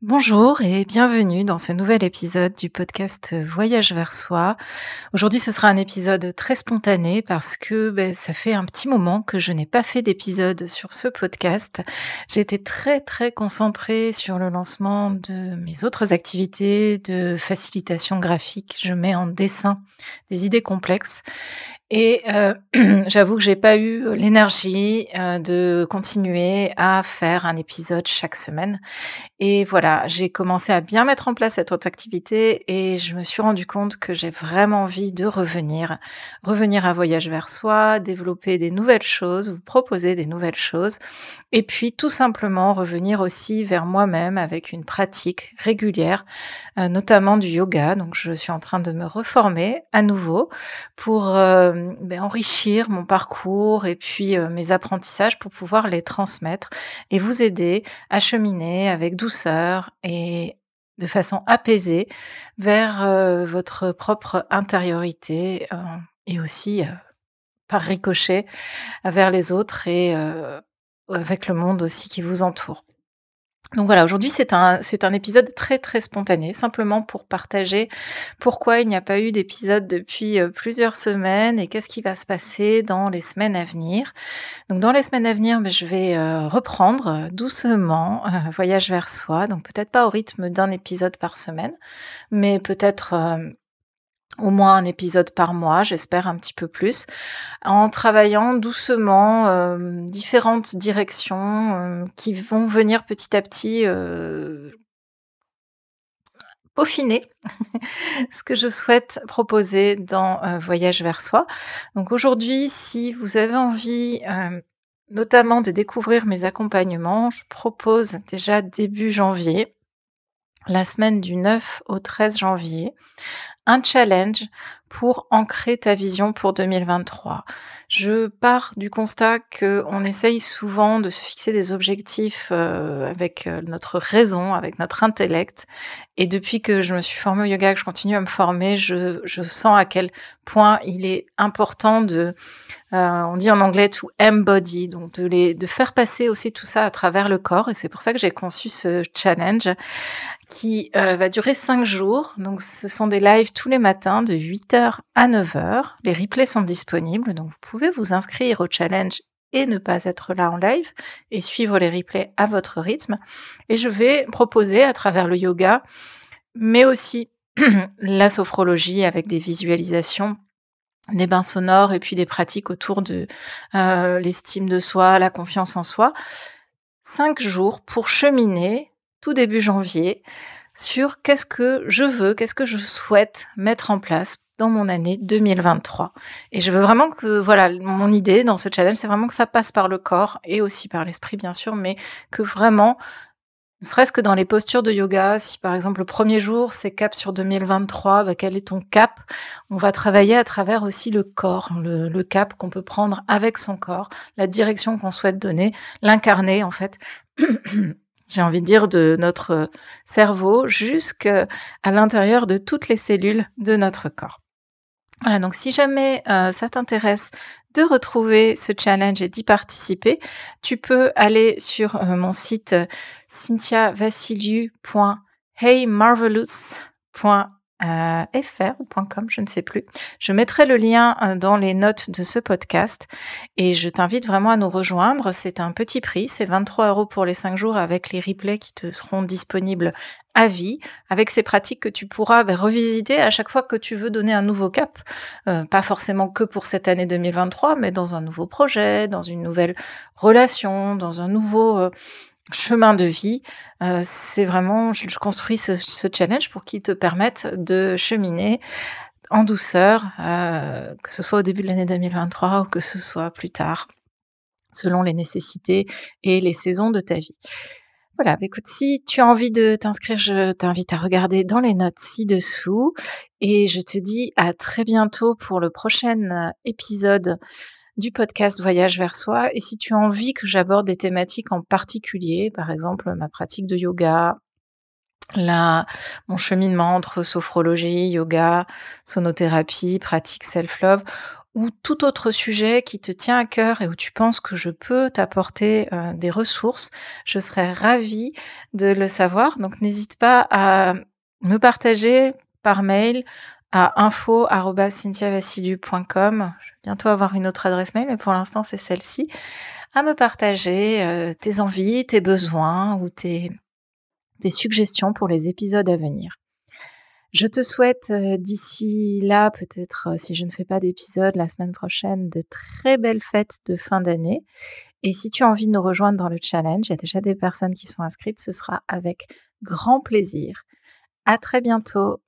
Bonjour et bienvenue dans ce nouvel épisode du podcast Voyage vers soi. Aujourd'hui, ce sera un épisode très spontané parce que ben, ça fait un petit moment que je n'ai pas fait d'épisode sur ce podcast. J'ai été très très concentrée sur le lancement de mes autres activités de facilitation graphique. Je mets en dessin des idées complexes et euh, j'avoue que j'ai pas eu l'énergie euh, de continuer à faire un épisode chaque semaine. Et voilà, j'ai commencé à bien mettre en place cette autre activité et je me suis rendu compte que j'ai vraiment envie de revenir, revenir à voyage vers soi, développer des nouvelles choses, vous proposer des nouvelles choses, et puis tout simplement revenir aussi vers moi-même avec une pratique régulière, euh, notamment du yoga. Donc je suis en train de me reformer à nouveau pour euh, ben, enrichir mon parcours et puis euh, mes apprentissages pour pouvoir les transmettre et vous aider à cheminer avec douceur et de façon apaisée vers euh, votre propre intériorité et aussi par ricochet vers les autres et avec le monde aussi qui vous entoure. Donc voilà, aujourd'hui c'est un, épisode très très spontané, simplement pour partager pourquoi il n'y a pas eu d'épisode depuis euh, plusieurs semaines et qu'est-ce qui va se passer dans les semaines à venir. Donc dans les semaines à venir, ben, je vais euh, reprendre euh, doucement Voyage vers soi, donc peut-être pas au rythme d'un épisode par semaine, mais peut-être au moins un épisode par mois, j'espère un petit peu plus, en travaillant doucement euh, différentes directions euh, qui vont venir petit à petit euh, peaufiner ce que je souhaite proposer dans Voyage vers soi. Donc aujourd'hui, si vous avez envie notamment de découvrir mes accompagnements, je propose déjà début janvier la semaine du 9 au 13 janvier, un challenge pour ancrer ta vision pour 2023. Je pars du constat que on essaye souvent de se fixer des objectifs euh, avec euh, notre raison, avec notre intellect. Et depuis que je me suis formée au yoga, que je continue à me former, je, je sens à quel point il est important de, euh, on dit en anglais to embody, donc de les, de faire passer aussi tout ça à travers le corps. Et c'est pour ça que j'ai conçu ce challenge qui va durer cinq jours. Donc, ce sont des lives tous les matins de 8h à 9h. Les replays sont disponibles, donc vous pouvez vous inscrire au challenge et ne pas être là en live et suivre les replays à votre rythme. Et je vais proposer à travers le yoga, mais aussi la sophrologie avec des visualisations des bains sonores et puis des pratiques autour de euh, l'estime de soi, la confiance en soi. Cinq jours pour cheminer tout début janvier sur qu'est-ce que je veux, qu'est-ce que je souhaite mettre en place dans mon année 2023. Et je veux vraiment que, voilà, mon idée dans ce challenge, c'est vraiment que ça passe par le corps et aussi par l'esprit, bien sûr, mais que vraiment, ne serait-ce que dans les postures de yoga, si par exemple le premier jour c'est cap sur 2023, bah, quel est ton cap? On va travailler à travers aussi le corps, le, le cap qu'on peut prendre avec son corps, la direction qu'on souhaite donner, l'incarner en fait. j'ai envie de dire, de notre cerveau jusqu'à l'intérieur de toutes les cellules de notre corps. Voilà, donc si jamais euh, ça t'intéresse de retrouver ce challenge et d'y participer, tu peux aller sur euh, mon site cynthiavassiliou.heymarvelous.com euh, fr je ne sais plus. Je mettrai le lien euh, dans les notes de ce podcast et je t'invite vraiment à nous rejoindre. C'est un petit prix, c'est 23 euros pour les 5 jours avec les replays qui te seront disponibles à vie, avec ces pratiques que tu pourras ben, revisiter à chaque fois que tu veux donner un nouveau cap, euh, pas forcément que pour cette année 2023, mais dans un nouveau projet, dans une nouvelle relation, dans un nouveau chemin de vie. Euh, c'est vraiment, je, construis ce, challenge pour qu'il te permette de cheminer en douceur, euh, que ce soit au début de l'année 2023 ou que ce soit plus tard, selon les nécessités et les saisons de ta vie. Voilà, bah, écoute, si tu as envie de t'inscrire, je t'invite à regarder dans les notes ci-dessous et je te dis à très bientôt pour le prochain épisode du podcast Voyage vers soi. Et si tu as envie que j'aborde des thématiques en particulier, par exemple ma pratique de yoga, mon cheminement entre sophrologie, yoga, sonothérapie, pratique self-love, ou tout autre sujet qui te tient à cœur et où tu penses que je peux t'apporter euh, des ressources, je serais ravie de le savoir. Donc n'hésite pas à me partager par mail à info@cynthiavassidu.com. Je vais bientôt avoir une autre adresse mail, mais pour l'instant c'est celle-ci. À me partager euh, tes envies, tes besoins ou tes, suggestions pour les épisodes à venir. Je te souhaite euh, d'ici là, peut-être euh, si je ne fais pas d'épisode la semaine prochaine, de très belles fêtes de fin d'année. Et si tu as envie de nous rejoindre dans le challenge, il y a déjà des personnes qui sont inscrites, ce sera avec grand plaisir. À très bientôt